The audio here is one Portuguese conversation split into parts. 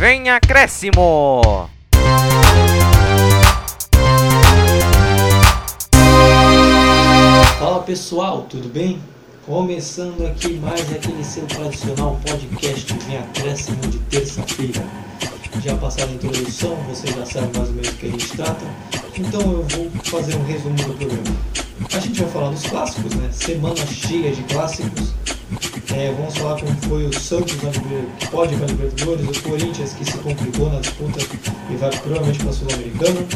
Vem acréscimo! Fala pessoal, tudo bem? Começando aqui mais aquele seu tradicional podcast Vem Acréscimo de terça-feira. Já passaram a introdução, vocês já sabem mais ou menos o que a gente trata, então eu vou fazer um resumo do programa. A gente vai falar dos clássicos, né? Semana cheia de clássicos. É, vamos falar como foi o Santos que pode ir para a Libertadores, o Corinthians que se complicou na disputa e vai provavelmente para a Sul-Americana,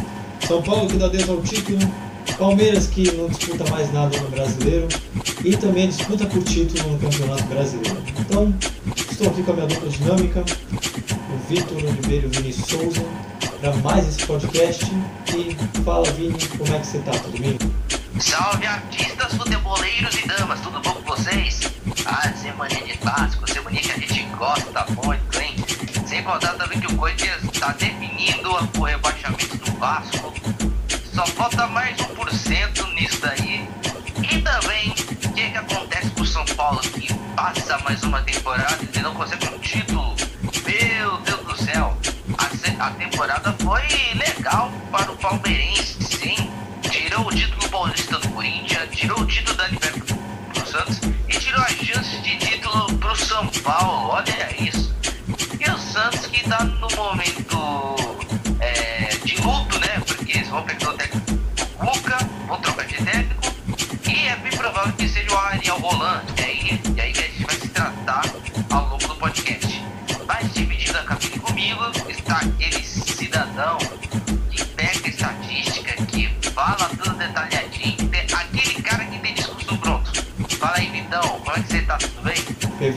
São Paulo que dá Deus ao título, Palmeiras que não disputa mais nada no brasileiro e também disputa por título no Campeonato Brasileiro. Então, estou aqui com a minha dupla dinâmica, o Vitor Oliveira e o Vini Souza, para mais esse podcast. E fala, Vini, como é que você tá? Tudo bem? Salve artistas, futeboleiros e damas, tudo bom com vocês? Ah, semana de clássico, semana que a gente gosta muito, hein? Sem contar também que o Corinthians está definindo o rebaixamento do Vasco. Só falta mais 1% nisso daí. E também, o que, que acontece com o São Paulo que passa mais uma temporada e não consegue um título? Meu Deus do céu! A, a temporada foi legal para o palmeirense, sim. Tirou o título paulista do Corinthians, tirou o título da Libertadores pro Santos e tirou as chances de título pro São Paulo. Olha isso.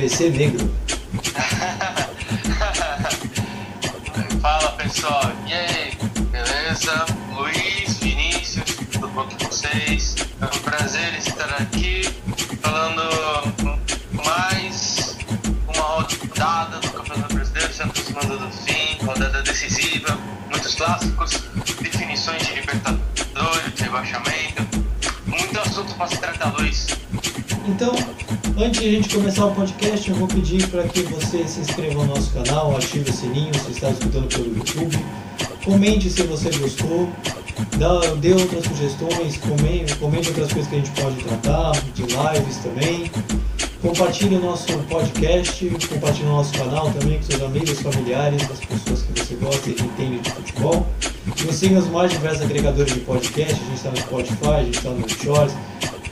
Negro. Fala pessoal, e aí, beleza? Luiz, Vinícius, tudo bom com vocês? É um prazer estar aqui falando mais uma rodada do Campeonato Brasileiro, se aproximando do fim, rodada decisiva, muitos clássicos, definições de Libertadores, de rebaixamento, muito assunto para se tratar, antes de a gente começar o podcast, eu vou pedir para que você se inscreva no nosso canal, ative o sininho se está escutando pelo YouTube, comente se você gostou, dê outras sugestões, comente, comente outras coisas que a gente pode tratar, de lives também. Compartilhe o nosso podcast, compartilhe o nosso canal também com seus amigos, familiares, as pessoas que você gosta e que entende de futebol. Nos siga os mais diversos agregadores de podcast, a gente está no Spotify, a gente está no Shorts,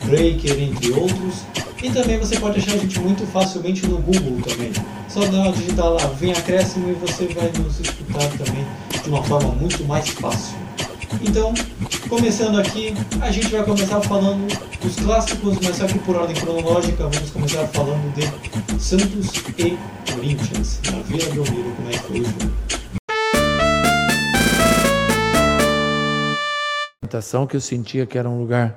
Breaker, entre outros. E também você pode achar a gente muito facilmente no Google também. Só dá digitar lá, vem acréscimo e você vai nos escutar também de uma forma muito mais fácil. Então, começando aqui, a gente vai começar falando dos clássicos, mas só que por ordem cronológica, vamos começar falando de Santos e Corinthians, na Vila Belmiro, como é que foi o jogo. que eu sentia que era um lugar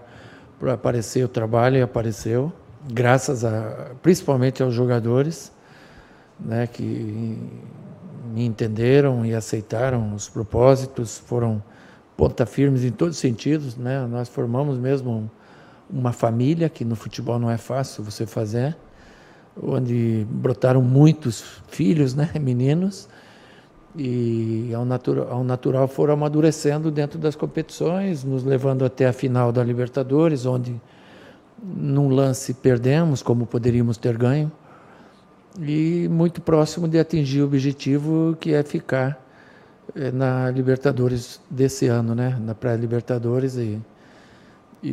para aparecer o trabalho e apareceu, graças a principalmente aos jogadores, né, que me entenderam e aceitaram os propósitos, foram ponta firmes em todos os sentidos, né? Nós formamos mesmo um- uma família que no futebol não é fácil você fazer, onde brotaram muitos filhos, né, meninos, e ao natural, ao natural foram amadurecendo dentro das competições, nos levando até a final da Libertadores, onde num lance perdemos, como poderíamos ter ganho, e muito próximo de atingir o objetivo que é ficar eh, na Libertadores desse ano, né? na pré-Libertadores e, e,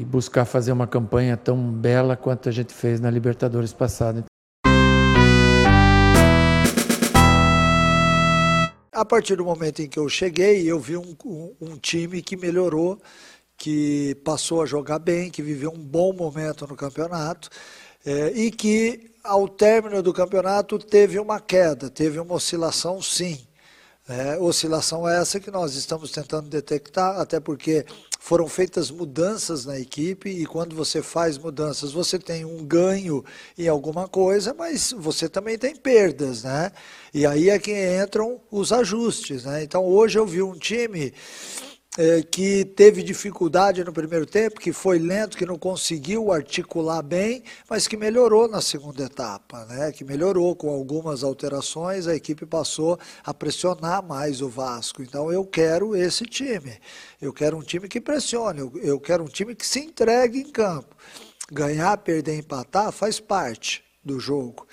e buscar fazer uma campanha tão bela quanto a gente fez na Libertadores passada. A partir do momento em que eu cheguei, eu vi um, um- um time que melhorou, que passou a jogar bem, que viveu um bom momento no campeonato eh, e que, ao término do campeonato, teve uma queda, teve uma oscilação, sim. É, oscilação essa que nós estamos tentando detectar, até porque foram feitas mudanças na equipe e quando você faz mudanças você tem um ganho em alguma coisa, mas você também tem perdas, né? E aí é que entram os ajustes, né? Então hoje eu vi um time é, que teve dificuldade no primeiro tempo, que foi lento, que não conseguiu articular bem, mas que melhorou na segunda etapa, né? que melhorou com algumas alterações, a equipe passou a pressionar mais o Vasco. Então eu quero esse time, eu quero um time que pressione, eu, eu quero um time que se entregue em campo. Ganhar, perder, empatar faz parte do jogo.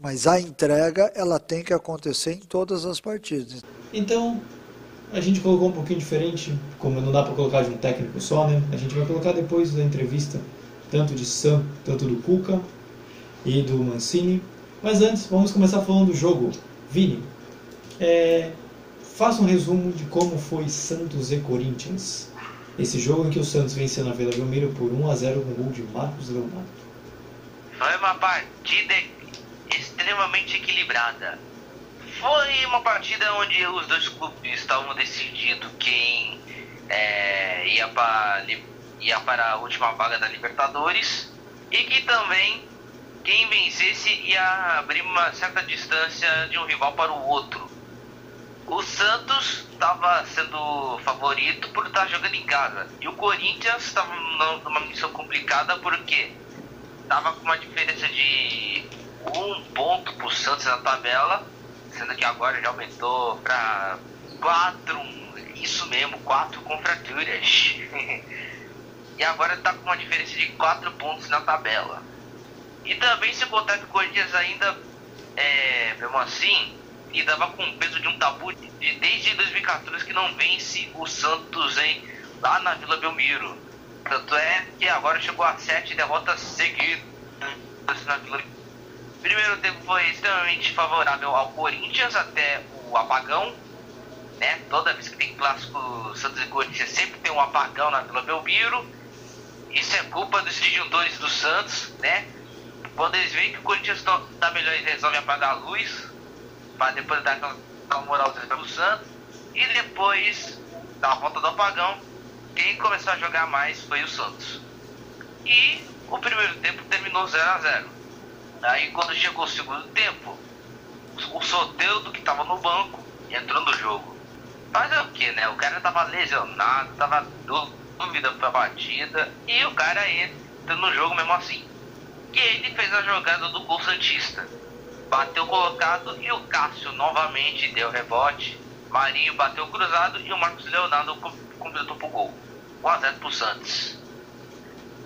Mas a entrega, ela tem que acontecer em todas as partidas. Então, a gente colocou um pouquinho diferente, como não dá para colocar de um técnico só, né? A gente vai colocar depois da entrevista, tanto de Sam, tanto do Cuca e do Mancini. Mas antes, vamos começar falando do jogo. Vini, é, faça um resumo de como foi Santos e Corinthians. Esse jogo em que o Santos venceu na Vila Belmiro por 1 a 0 com gol de Marcos Leonardo. Foi uma partida extremamente equilibrada. Foi uma partida onde os dois clubes estavam decidindo quem é, ia, para, ia para a última vaga da Libertadores e que também quem vencesse ia abrir uma certa distância de um rival para o outro. O Santos estava sendo favorito por estar jogando em casa e o Corinthians estava numa missão complicada porque estava com uma diferença de um ponto para o Santos na tabela sendo que agora já aumentou para quatro, isso mesmo, quatro confraturas. e agora está com uma diferença de quatro pontos na tabela. E também se contar que o Corinthians ainda, é, mesmo assim, e dava com o peso de um tabu de, desde 2014 que não vence o Santos em, lá na Vila Belmiro. Tanto é que agora chegou a sete derrotas seguidas na Vila Belmiro primeiro tempo foi extremamente favorável ao Corinthians até o apagão. Né? Toda vez que tem clássico Santos e Corinthians sempre tem um apagão na Vila Belmiro. Isso é culpa dos disjuntores do Santos, né? Quando eles veem que o Corinthians está melhor, eles resolvem apagar a luz para depois dar aquela, moral para o Santos. E depois da volta do apagão, quem começou a jogar mais foi o Santos. E o primeiro tempo terminou 0 a 0 Aí quando chegou o segundo tempo, o Soteldo que tava no banco entrou no jogo. Fazer o que, né? O cara tava lesionado, tava dúvida pra batida e o cara entra no jogo mesmo assim. E ele fez a jogada do gol Santista. Bateu colocado e o Cássio novamente deu rebote. Marinho bateu cruzado e o Marcos Leonardo completou pro gol. 1x0 pro Santos.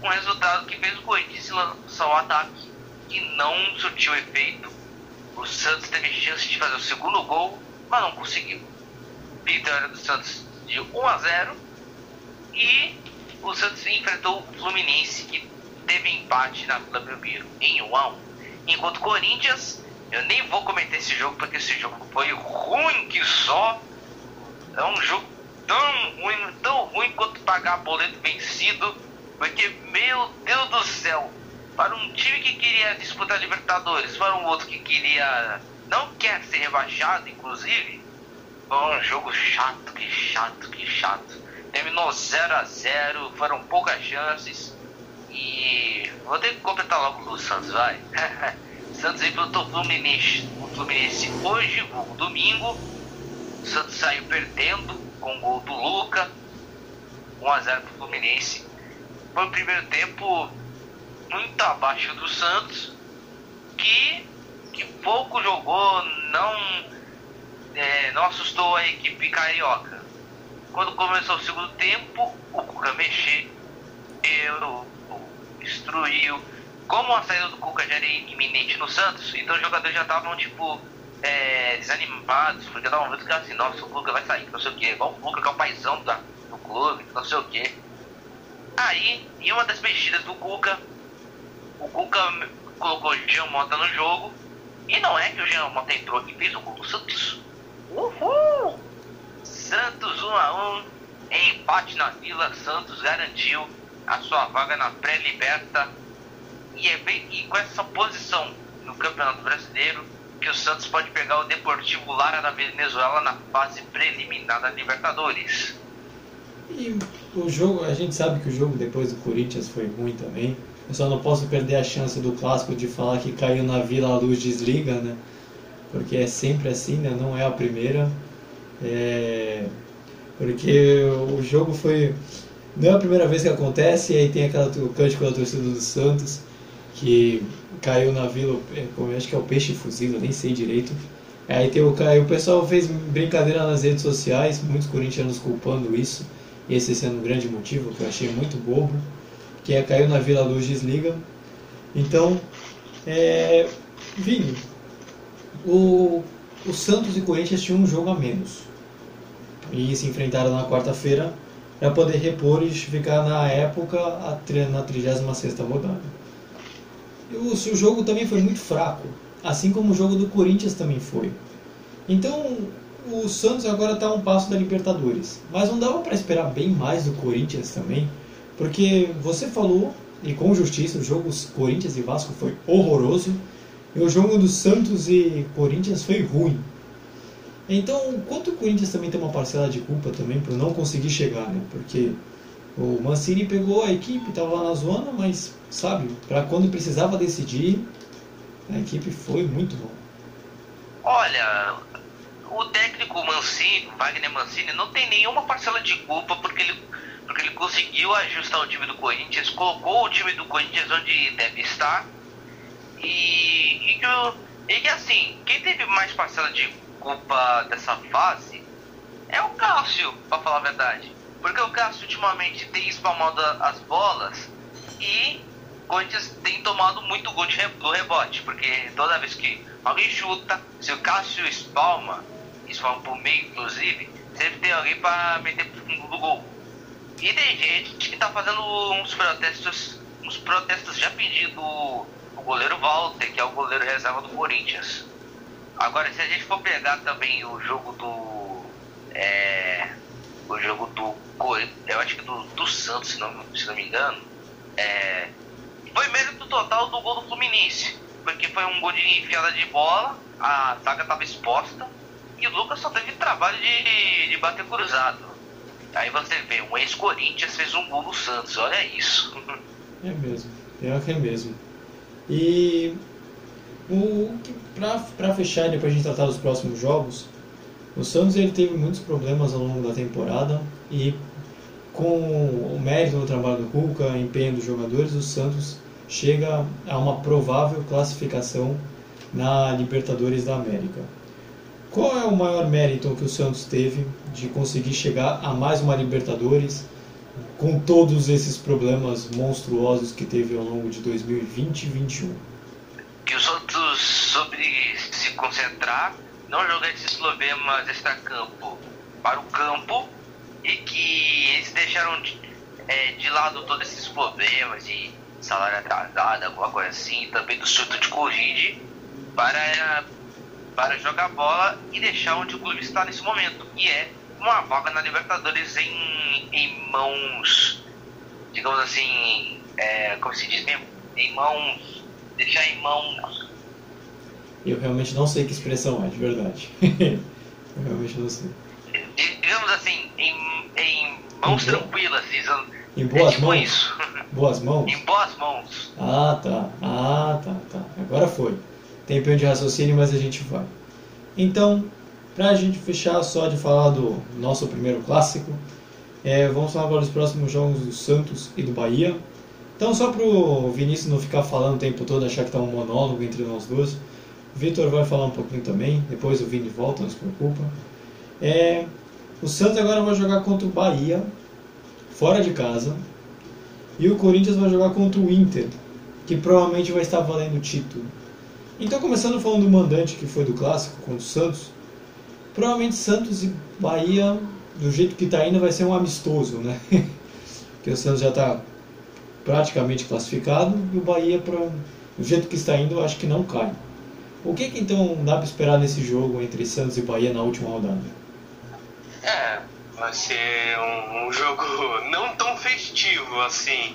Um resultado que fez o Corinthians lançar o ataque que não surtiu efeito. O Santos teve chance de fazer o segundo gol, mas não conseguiu. Vitória do Santos de 1 a 0 e o Santos enfrentou o Fluminense que teve empate na Vila Belmiro em 1 a 1. Enquanto o Corinthians, eu nem vou comentar esse jogo porque esse jogo foi ruim que só. É um jogo tão ruim, tão ruim quanto pagar boleto vencido, porque meu Deus do céu, para um time que queria disputar Libertadores, para um outro que queria não quer ser rebaixado, inclusive, foi um jogo chato, que chato, que chato. Terminou 0 a 0 foram poucas chances. E vou ter que completar logo o Santos, vai. Santos enfrentou o Fluminense, o Fluminense hoje, o domingo. O Santos saiu perdendo com o gol do Luca. 1 a 0 para o Fluminense. Foi o primeiro tempo muito abaixo do Santos, que, que pouco jogou, não, é, não assustou a equipe carioca. Quando começou o segundo tempo, o Cuca mexeu, destruiu. Como a saída do Cuca já era iminente no Santos, então os jogadores já estavam tipo é, desanimados, porque um momento que assim, nossa, o Cuca vai sair, não sei o que, igual o Cuca que é o paizão da, do clube, não sei o que. Aí, em uma das mexidas do Cuca, o Cuca colocou o Jean Mota no jogo. E não é que o Jean Mota entrou e fez o gol do Santos. Uhul! Santos 1 a 1 em empate na Vila. Santos garantiu a sua vaga na pré-liberta. E, é bem, e com essa posição no Campeonato Brasileiro, que o Santos pode pegar o Deportivo Lara da Venezuela na fase preliminar da Libertadores. E o jogo, a gente sabe que o jogo depois do Corinthians foi ruim também. Eu só não posso perder a chance do clássico de falar que caiu na Vila a luz desliga, né? Porque é sempre assim, né? Não é a primeira. É... Porque o jogo foi. Não é a primeira vez que acontece, e aí tem aquela o cântico da torcida do Santos, que caiu na vila, é, acho que é o Peixe Fuzil, nem sei direito. Aí tem o, o pessoal fez brincadeira nas redes sociais, muitos corintianos culpando isso, e esse sendo um grande motivo, que eu achei muito bobo, que é caiu na Vila Luz desliga. Então, é, Vini, o, o Santos e Corinthians tinham um jogo a menos. E se enfrentaram na quarta-feira para poder repor e ficar na época a, na 36 rodada. O, o jogo também foi muito fraco, assim como o jogo do Corinthians também foi. Então, o Santos agora está um passo da Libertadores. Mas não dava para esperar bem mais do Corinthians também, porque você falou, e com justiça, o jogo Corinthians e Vasco foi horroroso, e o jogo do Santos e Corinthians foi ruim. Então, quanto o Corinthians também tem uma parcela de culpa também por não conseguir chegar, né? Porque o Mancini pegou a equipe, estava lá na zona, mas, sabe, para quando precisava decidir, a equipe foi muito bom. Olha, o técnico Mancini, Wagner Mancini, não tem nenhuma parcela de culpa porque ele, porque ele conseguiu ajustar o time do Corinthians, colocou o time do Corinthians onde deve estar. E, e, que, e que assim, quem teve mais parcela de culpa dessa fase é o Cássio, para falar a verdade. Porque o Cássio ultimamente tem espalmado as bolas e o Corinthians tem tomado muito gol de do rebote. Porque toda vez que alguém chuta, se o Cássio espalma, espalma por meio inclusive, sempre tem alguém para meter pro fundo do gol. E tem gente que tá fazendo uns protestos, uns protestos já pedindo o goleiro Walter, que é o goleiro reserva do Corinthians. Agora, se a gente for pegar também o jogo do. É, o jogo do. Eu acho que do, do Santos, se não, se não me engano. É, foi mérito total do gol do Fluminense. Porque foi um gol de enfiada de bola, a zaga estava exposta e o Lucas só teve trabalho de, de bater cruzado. Aí você vê, um ex-Corinthians fez um gol no Santos, olha isso. É mesmo, é que é mesmo. E para fechar depois a gente tratar dos próximos jogos, o Santos ele teve muitos problemas ao longo da temporada e com o mérito do trabalho do Cuca, empenho dos jogadores, o Santos chega a uma provável classificação na Libertadores da América. Qual é o maior mérito que o Santos teve de conseguir chegar a mais uma Libertadores com todos esses problemas monstruosos que teve ao longo de 2020 e 2021? Que o Santos sobre se concentrar, não jogar esses problemas extra-campo para o campo e que eles deixaram de, é, de lado todos esses problemas de salário atrasado, alguma coisa assim, também do surto de Covid para, para jogar bola e deixar onde o clube está nesse momento, que é uma vaga na Libertadores em, em mãos, digamos assim, é, como se diz mesmo, em mãos, deixar em mãos. Eu realmente não sei que expressão é, de verdade. Eu realmente não sei. Digamos assim, em, em mãos em tranquilas, dizendo. Em boas é tipo mãos? Isso. Boas mãos? Em boas mãos. Ah, tá. Ah, tá, tá. Agora foi. Tempinho de raciocínio, mas a gente vai. Então, pra gente fechar só de falar do nosso primeiro clássico, é, vamos falar agora dos próximos jogos do Santos e do Bahia. Então, só pro Vinícius não ficar falando o tempo todo, achar que tá um monólogo entre nós dois, o Vitor vai falar um pouquinho também, depois o Vini volta, não se preocupa. É, o Santos agora vai jogar contra o Bahia, fora de casa, e o Corinthians vai jogar contra o Inter, que provavelmente vai estar valendo o título. Então, começando falando do mandante que foi do clássico contra o Santos, provavelmente Santos e Bahia, do jeito que está indo, vai ser um amistoso, né? Porque o Santos já está praticamente classificado e o Bahia, pra, do jeito que está indo, eu acho que não cai. O que, que então dá para esperar nesse jogo entre Santos e Bahia na última rodada? É, vai ser um, um, jogo não tão festivo assim,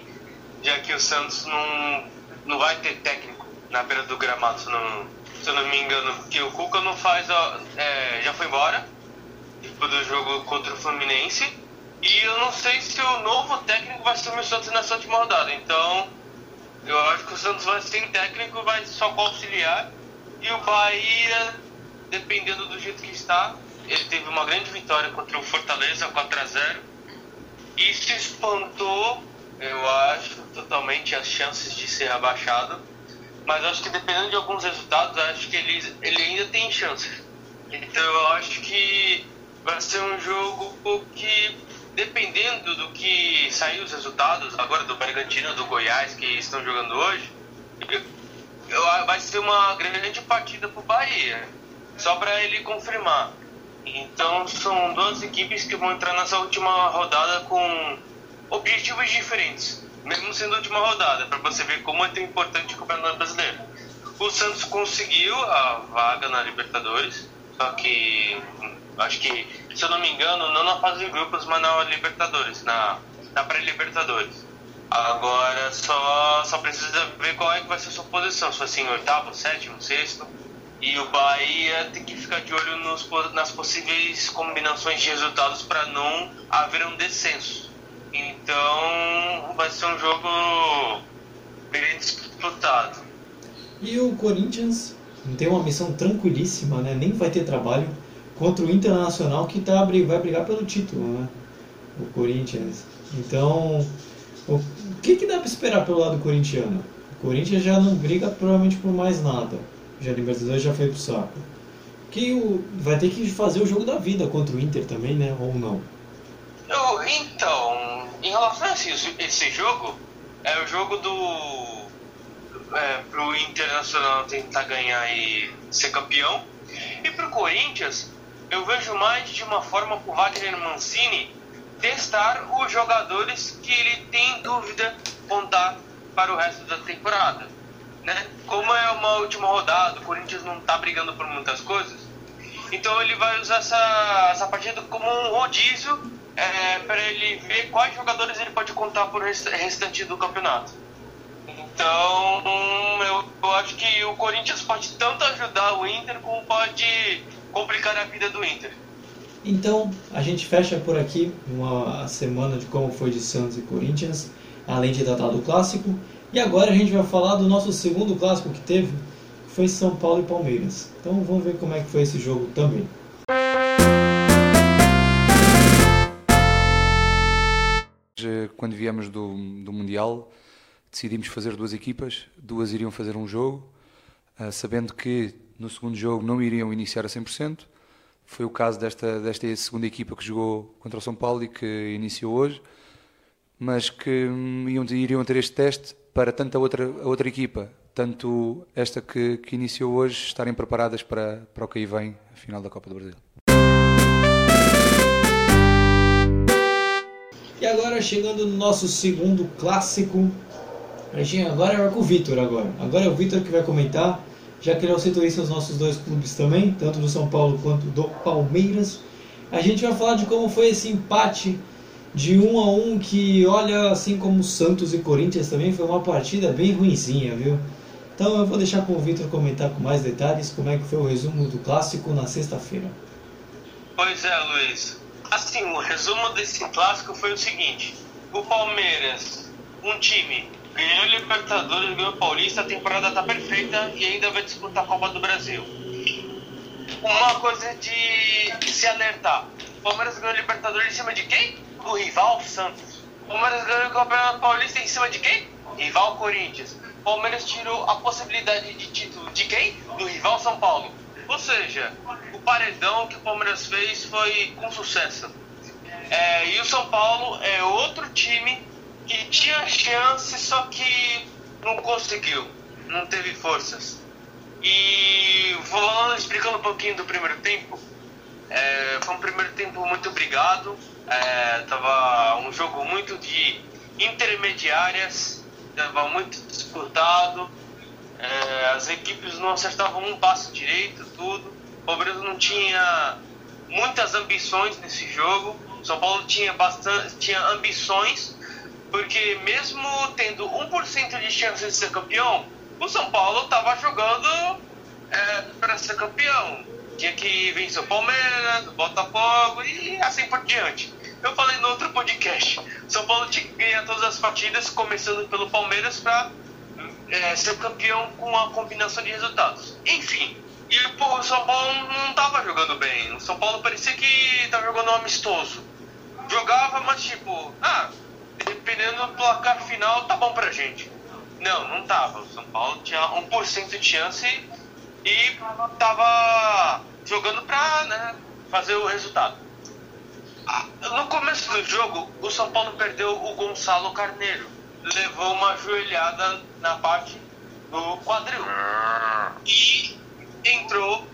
já que o Santos não, não vai ter técnico na beira do gramado, se, não, se eu não me engano, porque o Cuca não faz, é, já foi embora. Depois do jogo contra o Fluminense, e eu não sei se o novo técnico vai assumir o Santos nessa última rodada, então eu acho que o Santos vai sem técnico, vai só auxiliar, e o Bahia, dependendo do jeito que está, ele teve uma grande vitória contra o Fortaleza 4 a 0 e se espantou, eu acho, totalmente as chances de ser rebaixado. Mas acho que dependendo de alguns resultados, acho que ele, ele ainda tem chances. Então eu acho que vai ser um jogo que, dependendo do que sair os resultados, agora do Bragantino, do Goiás, que estão jogando hoje, vai ser uma grande partida para o Bahia. Só para ele confirmar. Então são duas equipes que vão entrar nessa última rodada com objetivos diferentes, mesmo sendo a última rodada, para você ver como é tão importante o Campeonato Brasileiro. O Santos conseguiu a vaga na Libertadores, só que acho que, se eu não me engano, não na fase de grupos, mas na Libertadores, na, na pré-Libertadores. Agora só, só precisa ver qual é que vai ser a sua posição, se vai ser em oitavo, sétimo, sexto e o Bahia tem que ficar de olho nos, nas possíveis combinações de resultados para não haver um descenso. Então vai ser um jogo bem disputado. E o Corinthians tem uma missão tranquilíssima, né? nem vai ter trabalho contra o Internacional que tá, vai brigar pelo título, né? o Corinthians. Então, o que, que dá para esperar pelo lado corintiano? O Corinthians já não briga provavelmente por mais nada já Libertadores já foi pro saco. Que o, vai ter que fazer o jogo da vida contra o Inter também, né? Ou não? Eu, então, em relação a esse, esse jogo, é o jogo do. É, pro Internacional tentar ganhar e ser campeão. E pro Corinthians, eu vejo mais de uma forma pro Wagner Mancini testar os jogadores que ele tem dúvida contar para o resto da temporada né? Como é uma última rodada, o Corinthians não está brigando por muitas coisas, então ele vai usar essa, essa partida como um rodízio é, para ele ver quais jogadores ele pode contar por restante do campeonato. Então, eu, eu acho que o Corinthians pode tanto ajudar o Inter como pode complicar a vida do Inter. Então, a gente fecha por aqui uma semana de como foi de Santos e Corinthians, além de tratar do clássico. E agora a gente vai falar do nosso segundo clássico que teve, que foi São Paulo e Palmeiras. Então vamos ver como é que foi esse jogo também. Quando viemos do, do Mundial, decidimos fazer duas equipas, duas iriam fazer um jogo, uh, sabendo que no segundo jogo não iriam iniciar a 100%. Foi o caso desta, desta segunda equipa que jogou contra o São Paulo e que iniciou hoje, mas que um, iam, iriam ter este teste para tanto a outra, a outra equipa, tanto esta que, que iniciou hoje, estarem preparadas para, para o que aí vem, a final da Copa do Brasil. E agora chegando no nosso segundo clássico, a gente agora é com o Vitor agora. Agora é o Vitor que vai comentar, já que ele citou isso os nossos dois clubes também, tanto do São Paulo quanto do Palmeiras. A gente vai falar de como foi esse empate de um a um que, olha, assim como Santos e Corinthians também, foi uma partida bem ruinzinha, viu? Então eu vou deixar com o Vitor comentar com mais detalhes como é que foi o resumo do clássico na sexta-feira. Pois é, Luiz. Assim, o resumo desse clássico foi o seguinte: o Palmeiras, um time, ganhou Libertadores, ganhou Paulista, a temporada tá perfeita e ainda vai disputar a Copa do Brasil. Uma coisa de se alertar: o Palmeiras ganhou Libertadores em cima de quem? do rival Santos. Palmeiras ganhou o Campeonato Paulista em cima de quem? Rival Corinthians. Palmeiras tirou a possibilidade de título de quem? Do rival São Paulo. Ou seja, o paredão que o Palmeiras fez foi com sucesso. É, e o São Paulo é outro time que tinha chance, só que não conseguiu, não teve forças. E falando, explicando um pouquinho do primeiro tempo, é, foi um primeiro tempo muito obrigado. É, tava um jogo muito de intermediárias, tava muito disputado. É, as equipes não acertavam um passo direito, tudo. O Palmeiras não tinha muitas ambições nesse jogo. São Paulo tinha bastante, tinha ambições, porque mesmo tendo 1% de chance de ser campeão, o São Paulo estava jogando é, para ser campeão. Tinha que vencer o Palmeiras, o Botafogo e assim por diante. Eu falei no outro podcast. São Paulo tinha que ganhar todas as partidas, começando pelo Palmeiras, para é, ser campeão com uma combinação de resultados. Enfim, E pô, o São Paulo não tava jogando bem. O São Paulo parecia que tava jogando um amistoso. Jogava, mas tipo, ah, dependendo do placar final, tá bom pra gente. Não, não tava. O São Paulo tinha 1% de chance e tava jogando pra né, fazer o resultado. Ah, no começo do jogo, o São Paulo perdeu o Gonçalo Carneiro. Levou uma joelhada na parte do quadril. E entrou.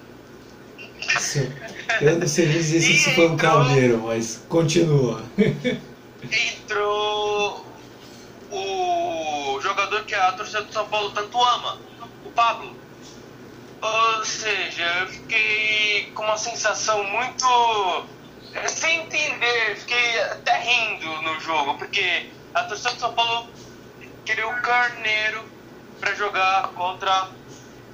Eu não sei dizer se isso foi um carneiro, mas continua. entrou o jogador que a torcida do São Paulo tanto ama, o Pablo. Ou seja, eu fiquei com uma sensação muito. sem entender, fiquei até rindo no jogo, porque a torcida do São Paulo queria o Carneiro para jogar contra.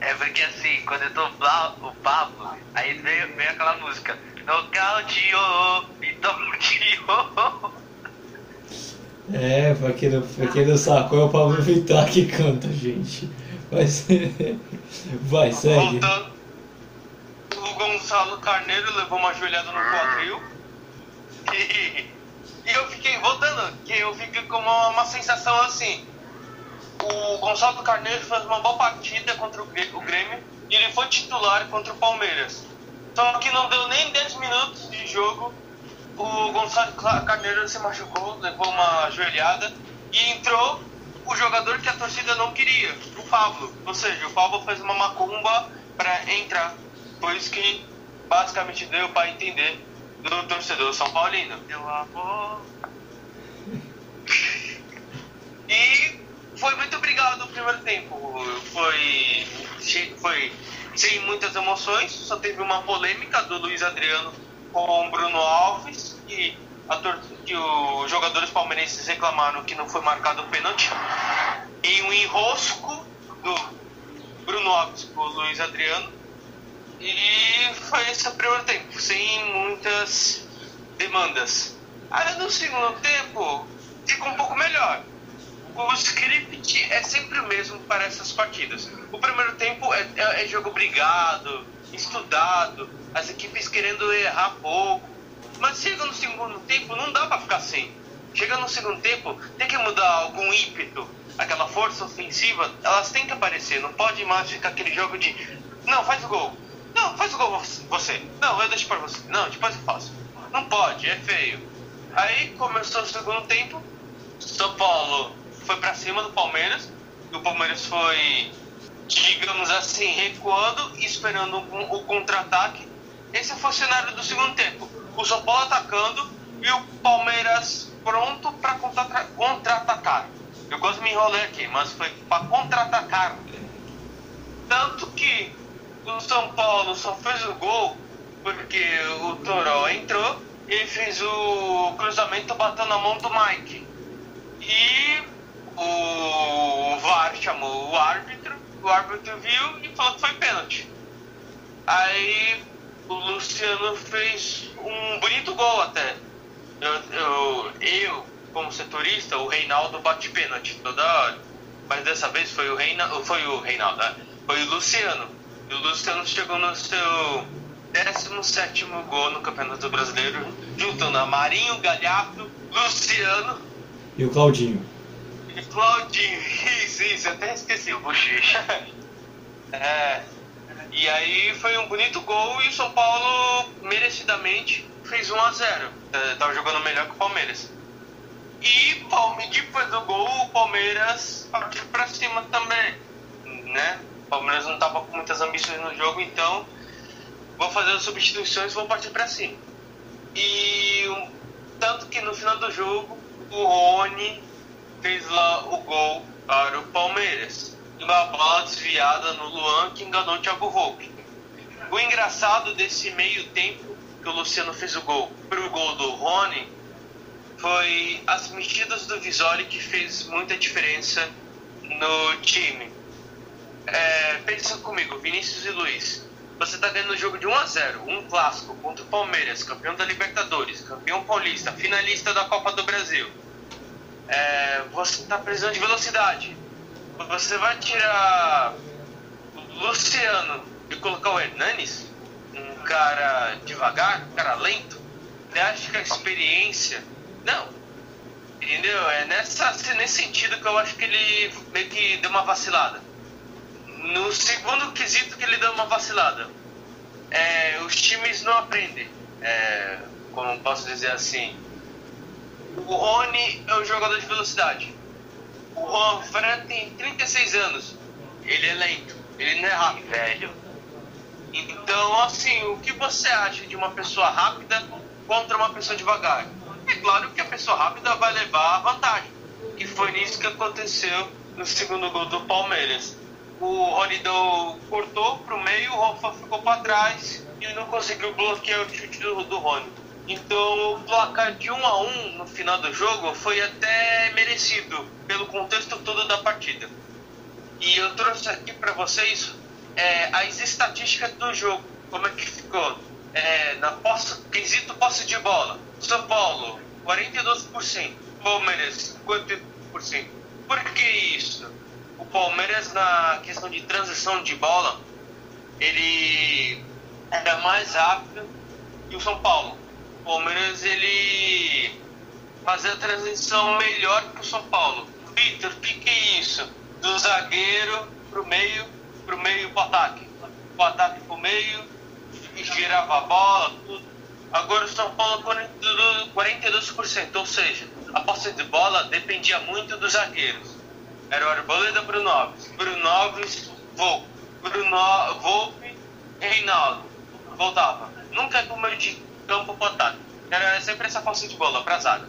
É porque assim, quando eu tô lá, o Pablo, aí veio, veio aquela música. Nocauteou, me nocauteou. É, pra quem não, pra quem não sacou, é o Pablo Vittar que canta, gente. Mas, vai, segue. Voltando, o Gonçalo Carneiro levou uma joelhada no quadril. E, e eu fiquei, voltando, que eu fiquei com uma, uma sensação assim. O Gonçalo Carneiro fez uma boa partida contra o Grê- o Grêmio e ele foi titular contra o Palmeiras. Só que não deu nem 10 minutos de jogo. O Gonçalo Carneiro se machucou, levou uma joelhada e entrou o jogador que a torcida não queria, o Pablo. Ou seja, o Pablo fez uma macumba para entrar. Por isso que basicamente deu para entender do torcedor São Paulino. Meu amor. E foi muito obrigado no primeiro tempo. Foi, foi sem muitas emoções, só teve uma polêmica do Luiz Adriano com o Bruno Alves, que, a que os jogadores palmeirenses reclamaram que não foi marcado o pênalti. E um enrosco do Bruno Alves com o Luiz Adriano. E foi esse o primeiro tempo, sem muitas demandas. Aí no segundo tempo ficou um pouco melhor. O script é sempre o mesmo para essas partidas. O primeiro tempo é, é- é jogo brigado, estudado, as equipes querendo errar pouco. Mas chega no segundo tempo, não dá para ficar assim. Chega no segundo tempo, tem que mudar algum ímpeto, aquela força ofensiva, elas têm que aparecer. Não pode mais ficar aquele jogo de não, faz o gol. Não, faz o gol você. Não, eu deixo para você. Não, depois eu faço. Não pode, é feio. Aí começou o segundo tempo, São Paulo foi pra cima do Palmeiras. E o Palmeiras foi, digamos assim, recuando e esperando o, o contra-ataque. Esse foi o cenário do segundo tempo. O São Paulo atacando e o Palmeiras pronto para contra- contra-atacar. Eu quase me enrolei aqui, mas foi para contra-atacar. Tanto que o São Paulo só fez o gol porque o Toró entrou e fez o cruzamento batendo na mão do Mike. E o VAR chamou o árbitro, o árbitro viu e falou que foi pênalti. Aí o Luciano fez um bonito gol até. Eu, eu, eu como setorista, o Reinaldo bate pênalti toda hora. Mas dessa vez foi o Reinaldo, foi o Reinaldo, né? foi o Luciano. E o Luciano chegou no seu 17 gol no Campeonato Brasileiro, juntando a Marinho, Galhardo, Luciano E o Claudinho? E Claudinho. Isso, isso, eu até esqueci o bochecha. É. E aí foi um bonito gol e o São Paulo merecidamente fez 1 a 0 É, Tava jogando melhor que o Palmeiras. E depois do gol, o Palmeiras partiu pra cima também. Né? O Palmeiras não tava com muitas ambições no jogo, então vou fazer as substituições e vou partir pra cima. E tanto que no final do jogo, o Rony fez lá o gol para o Palmeiras. Uma bola desviada no Luan que enganou o Thiago Volpe. O engraçado desse meio tempo que o Luciano fez o gol pro gol do Rony foi as mexidas do Visoli que fez muita diferença no time. É, pensa comigo, Vinícius e Luiz. Você tá ganhando o jogo de 1 a 0 um clássico contra o Palmeiras, campeão da Libertadores, campeão paulista, finalista da Copa do Brasil. É, você tá precisando de velocidade. Você vai tirar o Luciano de colocar o Hernanes, um cara devagar, um cara lento, você acha que a experiência. Não. Entendeu? É nessa, nesse sentido que eu acho que ele meio que deu uma vacilada. No segundo quesito que ele deu uma vacilada, é, os times não aprendem. É, como posso dizer assim? O Rony é um jogador de velocidade. O Juan Fran tem 36 anos. Ele é lento. Ele não é rápido. Velho. Então, assim, o que você acha de uma pessoa rápida contra uma pessoa devagar? É claro que a pessoa rápida vai levar a vantagem. E foi nisso que aconteceu no segundo gol do Palmeiras. O Ronidão cortou para o meio, o Rafa ficou para trás e não conseguiu bloquear o chute do, do Rony. Então o placar de 1 um a 1 um no final do jogo foi até merecido pelo contexto todo da partida. E eu trouxe aqui para vocês é, as estatísticas do jogo, como é que ficou. É, na posse, quesito posse de bola, São Paulo 42%, Palmeiras 50%. Por que isso? O Palmeiras na questão de transição de bola, ele era mais rápido que o São Paulo. O Palmeiras ele fazia a transição melhor que o São Paulo. Vitor, o que, que é isso? Do zagueiro pro meio, pro meio pro ataque. O ataque pro meio, e girava a bola, tudo. Agora o São Paulo 42%, ou seja, a posse de bola dependia muito dos zagueiros. Era o Arboleda Bruno Alves, Bruno Alves, Volpe, Bruno Volpe, Reinaldo. Voltava. Nunca do meio de campo ataque. Era sempre essa posse de bola pra zaga.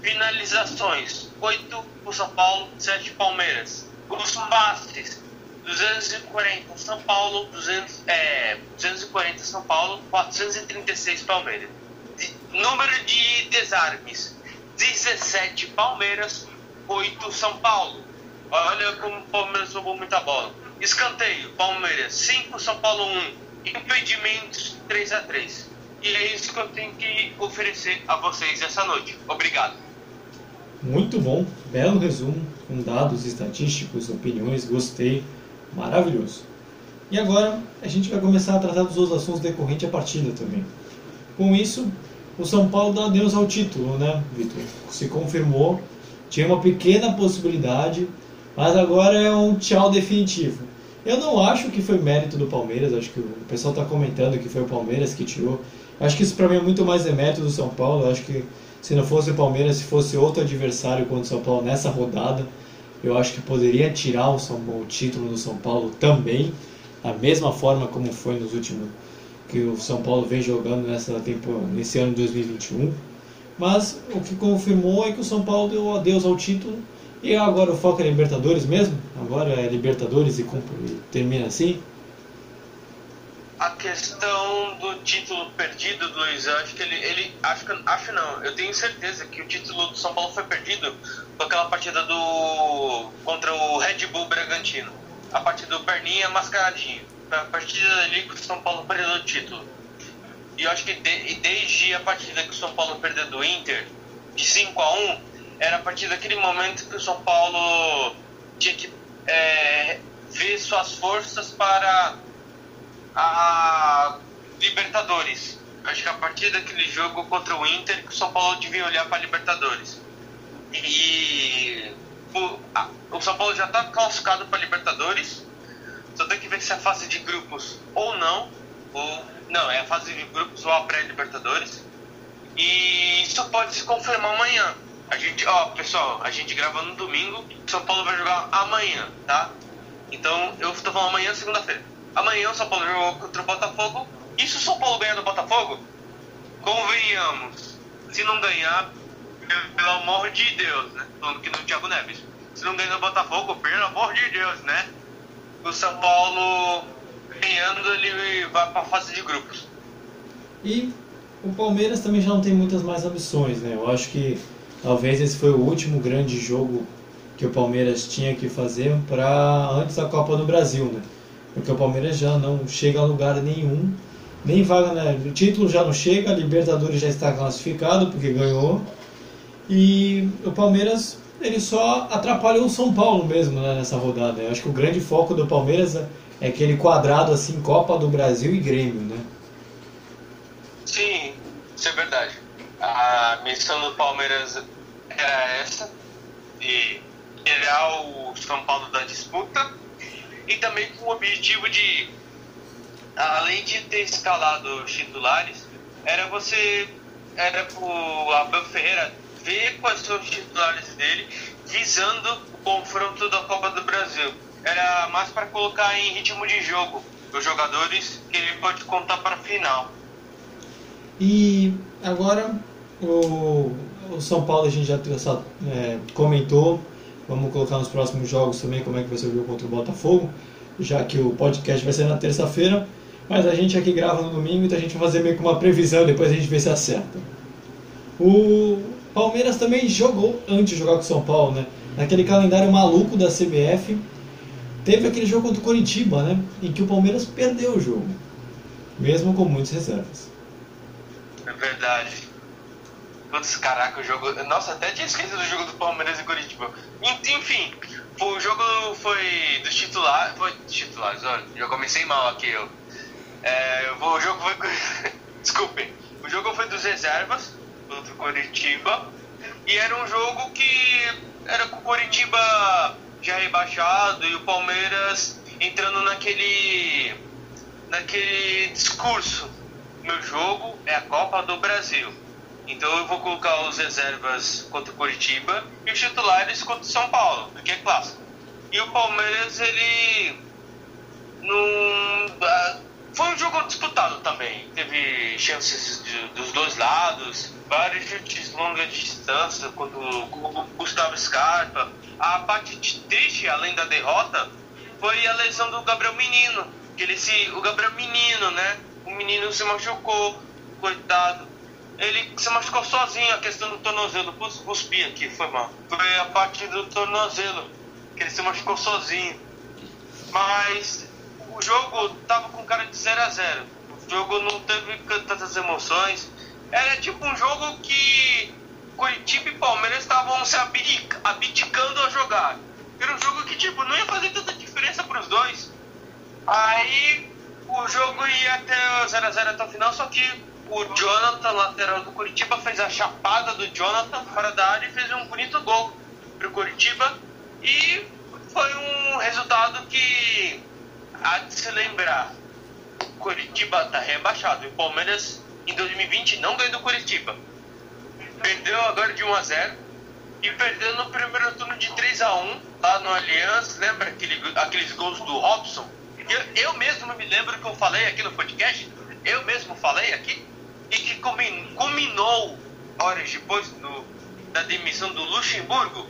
Finalizações, 8 pro São Paulo, 7 Palmeiras. Os passes, 240 São Paulo, 200, é, 240 São Paulo, 436 Palmeiras. De, número de desarmes, 17 Palmeiras, 8 São Paulo. Olha como o Palmeiras roubou muita bola. Escanteio, Palmeiras 5, São Paulo 1. Impedimentos 3 a 3 E é isso que eu tenho que oferecer a vocês essa noite. Obrigado. Muito bom, belo resumo, com dados estatísticos, opiniões, gostei, maravilhoso. E agora a gente vai começar a tratar dos outros assuntos decorrentes à partida também. Com isso, o São Paulo dá adeus ao título, né, Vitor? Se confirmou, tinha uma pequena possibilidade, mas agora é um tchau definitivo. Eu não acho que foi mérito do Palmeiras, acho que o pessoal está comentando que foi o Palmeiras que tirou. Acho que isso para mim é muito mais demérito do São Paulo. Acho que se não fosse o Palmeiras, se fosse outro adversário contra o São Paulo nessa rodada, eu acho que poderia tirar o, São, o título do São Paulo também, da mesma forma como foi nos últimos que o São Paulo vem jogando nessa tempo, nesse ano de 2021. Mas o que confirmou é que o São Paulo deu adeus ao título e agora o foco é Libertadores mesmo? Agora é Libertadores e, e termina assim? A questão do título perdido, Luiz, eu acho que ele, ele acho, que, acho não, eu tenho certeza que o título do São Paulo foi perdido com aquela partida do contra o Red Bull Bragantino, a partida do Perninha mascaradinho. Foi a partida ali que o São Paulo perdeu o título. E eu acho que de, desde a partida que o São Paulo perdeu do Inter, de 5 a 1 era a partir daquele momento que o São Paulo tinha que é, ver suas forças para a Libertadores. Acho que a partir daquele jogo contra o Inter que o São Paulo devia olhar para Libertadores. E o, a, o São Paulo já está classificado para Libertadores. Só tem que ver se é a fase de grupos ou não. Ou, não, é a fase de grupos ou a pré-Libertadores. E isso pode se confirmar amanhã. A gente, ó, pessoal, a gente grava no domingo. São Paulo vai jogar amanhã, tá? Então eu tô falando amanhã, segunda-feira. Amanhã o São Paulo jogou contra o Botafogo. E se o São Paulo ganhar do Botafogo? Convenhamos. Se não ganhar, pelo amor de Deus, né? Falando que no Thiago Neves. Se não ganhar do Botafogo, pelo amor de Deus, né? O São Paulo ganhando, ele vai pra fase de grupos. E o Palmeiras também já não tem muitas mais ambições, né? Eu acho que talvez esse foi o último grande jogo que o Palmeiras tinha que fazer para antes da Copa do Brasil, né? Porque o Palmeiras já não chega a lugar nenhum, nem vaga, né? O título já não chega, a Libertadores já está classificado porque ganhou. E o Palmeiras ele só atrapalhou o São Paulo mesmo né, nessa rodada. Eu acho que o grande foco do Palmeiras é aquele quadrado assim, Copa do Brasil e Grêmio, né? Sim, isso é verdade. A missão do Palmeiras era essa, de tirar o São Paulo da disputa e também com o objetivo de, além de ter escalado os titulares, era você, era o Abel Ferreira ver quais são os titulares dele, visando o confronto da Copa do Brasil. Era mais para colocar em ritmo de jogo os jogadores que ele pode contar para a final. E agora o, o São Paulo a gente já é, comentou. Vamos colocar nos próximos jogos também como é que vai ser o jogo contra o Botafogo, já que o podcast vai ser na terça-feira. Mas a gente aqui grava no domingo, então a gente vai fazer meio que uma previsão, depois a gente vê se acerta. O Palmeiras também jogou antes de jogar com o São Paulo, né? Naquele calendário maluco da CBF. Teve aquele jogo contra o Coritiba, né? Em que o Palmeiras perdeu o jogo. Mesmo com muitas reservas. É verdade. Putz, caraca, o jogo. Nossa, até tinha esquecido do jogo do Palmeiras e Curitiba. Enfim, o jogo foi dos titulares. Foi titulares, olha, já comecei mal aqui eu. É, o jogo foi. Desculpem. O jogo foi dos reservas contra o Curitiba. E era um jogo que era com o Curitiba já rebaixado e o Palmeiras entrando naquele. naquele discurso. Meu jogo é a Copa do Brasil. Então eu vou colocar os reservas contra o Curitiba e os titulares contra o São Paulo, porque é clássico. E o Palmeiras, ele. Num, foi um jogo disputado também. Teve chances de, dos dois lados, vários chutes longa distância quando o Gustavo Scarpa. A parte triste, além da derrota, foi a lesão do Gabriel Menino. Que ele se, o Gabriel Menino, né? O menino se machucou, coitado ele se machucou sozinho, a questão do tornozelo. Cuspi aqui, foi mal. Foi a parte do tornozelo, que ele se machucou sozinho. Mas o jogo tava com cara de 0 a 0 O jogo não teve tantas emoções. Era tipo um jogo que Curitiba e Palmeiras estavam se abdicando a jogar. Era um jogo que tipo não ia fazer tanta diferença para os dois. Aí o jogo ia até 0 a 0 até o final, só que o Jonathan, lateral do Curitiba, fez a chapada do Jonathan fora da área e fez um bonito gol pro Curitiba. E foi um resultado que há de se lembrar. O Curitiba tá rebaixado e o Palmeiras em 2020 não ganhou do Curitiba. Perdeu agora de 1 a 0 e perdeu no primeiro turno de 3 a 1 lá no Allianz. Lembra aquele, aqueles gols do Robson? Eu, eu mesmo me lembro que eu falei aqui no podcast. Eu mesmo falei aqui e que culminou horas depois do, da demissão do Luxemburgo.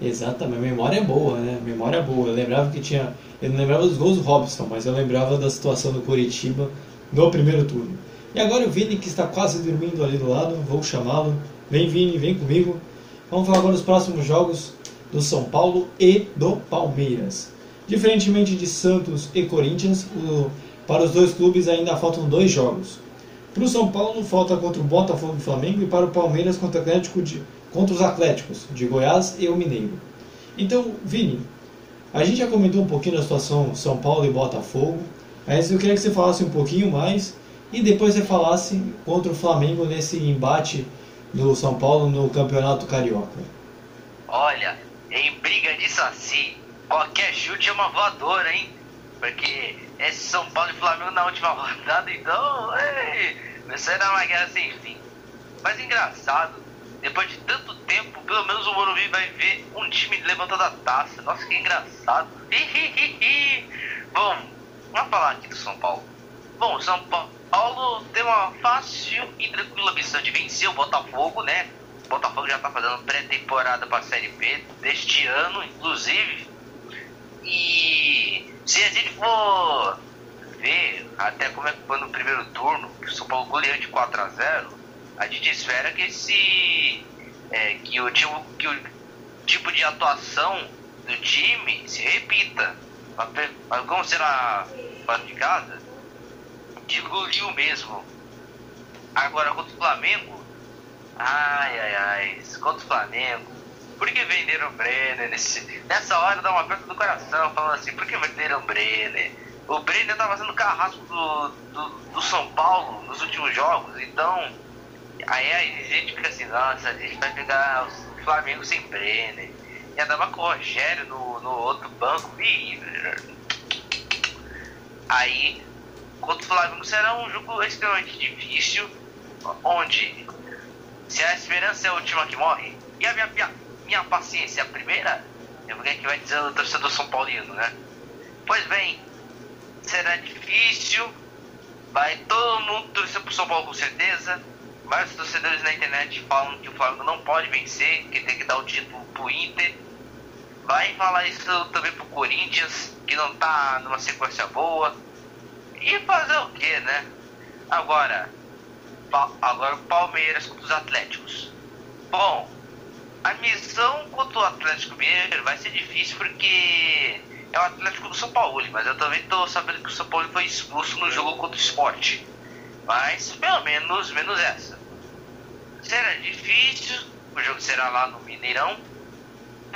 Exatamente, a memória é boa, né? Memória é boa. Eu lembrava que tinha. Eu não lembrava dos gols do Robson, mas eu lembrava da situação do Curitiba no primeiro turno. E agora o Vini, que está quase dormindo ali do lado, vou chamá-lo. Vem, Vini, vem comigo. Vamos falar agora dos próximos jogos do São Paulo e do Palmeiras. Diferentemente de Santos e Corinthians, o, para os dois clubes ainda faltam dois jogos. Para o São Paulo falta contra o Botafogo e Flamengo e para o Palmeiras contra, Atlético de, contra os Atléticos de Goiás e o Mineiro. Então, Vini, a gente já comentou um pouquinho da situação São Paulo e Botafogo, mas eu queria que você falasse um pouquinho mais e depois você falasse contra o Flamengo nesse embate do São Paulo no Campeonato Carioca. Olha, em briga de saci, qualquer chute é uma voadora, hein? Porque esse São Paulo e Flamengo na última rodada, então, ei, era uma guerra sem fim. Mas engraçado, depois de tanto tempo, pelo menos o Morumbi vai ver um time levantando a taça. Nossa, que engraçado. Bom, vamos falar aqui do São Paulo. Bom, o São Paulo tem uma fácil e tranquila missão de vencer o Botafogo, né? O Botafogo já tá fazendo pré-temporada pra Série B deste ano, inclusive. E se a gente for ver até como é que foi no primeiro turno, que o São Paulo goleou de 4 a 0 a gente espera que esse. É, que, o tipo, que o tipo de atuação do time se repita. Mas como será fora de casa, engoliu mesmo. Agora contra o Flamengo, ai ai ai, contra o Flamengo, por que venderam o Brenner? Nesse, nessa hora dá uma perda do coração, falando assim, por que venderam o Brenner? O Brenner tá fazendo carrasco do, do, do, São Paulo nos últimos jogos, então aí a gente fica assim, nossa, a gente vai pegar o Flamengo sem Brenner. E andava com o Rogério no, no outro banco. E, aí, contra o Flamengo será um jogo extremamente difícil, onde se a esperança é a última que morre, e a minha, minha, minha paciência é a primeira, eu vou que vai dizer o torcedor São Paulino, né? Pois bem, será difícil, vai todo mundo torcer pro São Paulo com certeza. Vários torcedores na internet falam que o Flamengo não pode vencer, que tem que dar o título pro Inter. Vai falar isso também pro Corinthians, que não tá numa sequência boa. E fazer o que, né? Agora, agora o Palmeiras contra os Atléticos. Bom, a missão contra o Atlético Mineiro vai ser difícil porque é o Atlético do São Paulo, mas eu também tô sabendo que o São Paulo foi expulso no jogo contra o Sport. Mas pelo menos menos essa. Será difícil, o jogo será lá no Mineirão.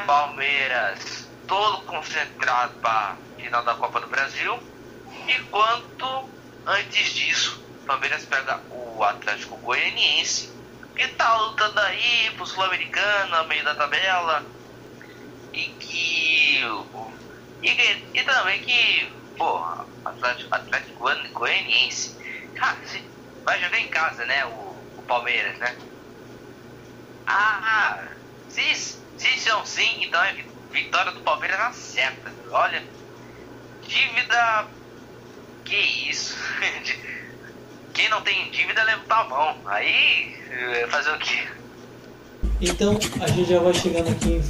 Palmeiras todo concentrado para final da Copa do Brasil. Enquanto antes disso, Palmeiras pega o Atlético Goianiense, que tá lutando aí pro Sul-Americano, no meio da tabela. E que e, e também que, pô, Atlético, Atlético Goianiense, ah, vai jogar em casa, né? O, o Palmeiras, né? Ah, se, se são sim, então é vitória do Palmeiras na certa. Olha, dívida. Que isso? Quem não tem dívida levanta a mão. Aí, eh, fazer o quê? Então, a gente já vai chegando aqui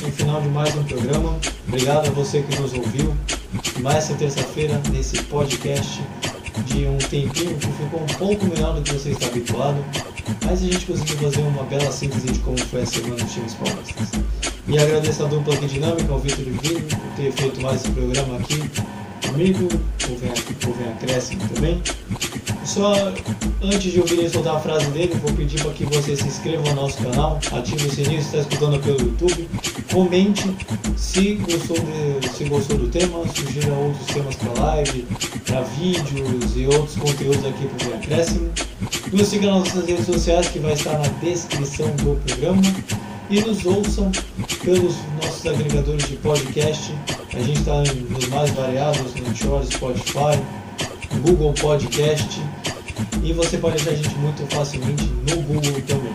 no final de mais um programa. Obrigado a você que nos ouviu. Mais essa terça-feira, nesse podcast de um tempinho que ficou um pouco melhor do que você está habituado. Mas a gente conseguiu fazer uma bela síntese de como foi a semana dos times paulistas. E agradeço a dupla aqui dinâmica, ao Vitor Vini, por ter feito mais esse programa aqui comigo, o Vem Acréscimo também. Só antes de ouvir ele soltar a frase dele, vou pedir para que você se inscreva no nosso canal, ative o sininho se está escutando pelo YouTube, comente se gostou, de, se gostou do tema, sugira outros temas para live, para vídeos e outros conteúdos aqui para o Acréscimo. Nos siga nas nossas redes sociais que vai estar na descrição do programa e nos ouçam pelos nossos agregadores de podcast. A gente está nos mais variados, no Spotify, Google Podcast e você pode achar a gente muito facilmente no Google também.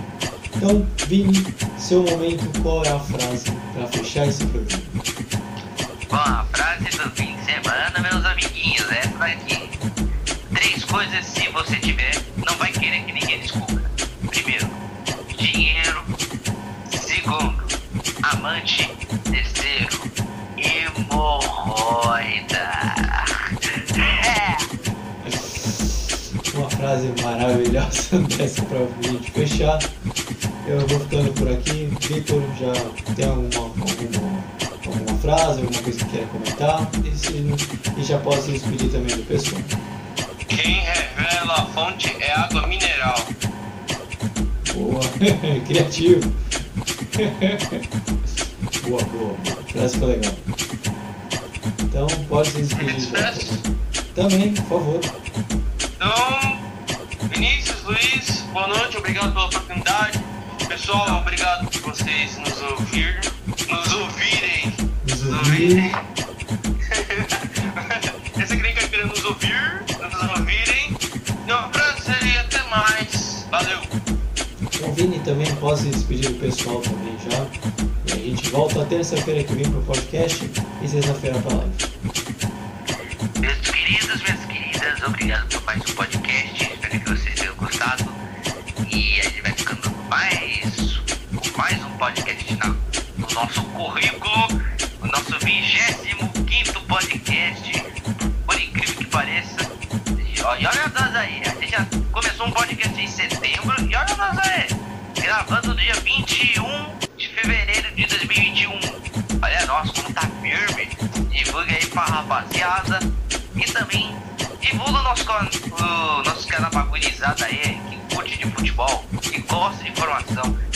Então, Vini, seu momento, qual é a frase para fechar esse programa? Bom, a frase do fim Vitor, já tem alguma, alguma, alguma frase, alguma coisa que queira comentar? E, se, e já posso se despedir também do pessoal. Quem revela a fonte é água mineral. Boa, criativo. boa, boa. Frase foi legal. Então pode se despedir. Também, por favor. Então, Vinícius, Luiz, boa noite, obrigado pela oportunidade. Pessoal, obrigado por vocês nos ouvir, nos ouvirem. Nos ouvirem. Essa gringa querendo nos ouvir, nos ouvirem. É um prazer e até mais. Valeu. O Vini também pode se despedir do pessoal também já. E a gente volta terça-feira que vem pro podcast e sexta-feira pra live. Meus queridos, minhas queridas, obrigado por mais um podcast. Podcast na, no nosso currículo, o nosso 25 podcast. Por incrível que pareça. E olha nós aí, a gente já começou um podcast em setembro e olha nós aí, gravando no dia 21 de fevereiro de 2021. Olha nós como tá firme. Divulga aí pra rapaziada. E também divulga o nosso, o nosso canal pra gurizada aí, que curte de futebol e gosta de informação.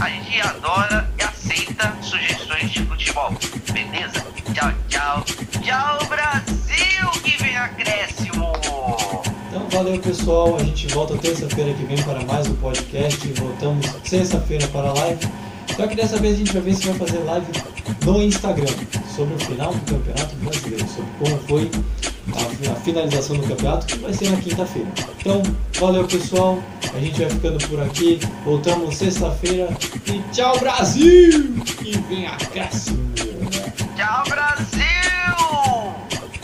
A gente adora e aceita 30 sugestões de futebol. Beleza? Tchau, tchau. Tchau, Brasil, que vem acréscimo! Então valeu pessoal, a gente volta terça-feira que vem para mais um podcast. Voltamos sexta-feira para a live. Só que dessa vez a gente vai ver se vai fazer live no Instagram sobre o final do Campeonato Brasileiro, sobre como foi a, a finalização do campeonato, que vai ser na quinta-feira. Então, valeu pessoal, a gente vai ficando por aqui. Voltamos sexta-feira e tchau Brasil! E vem a Cássio! Tchau Brasil!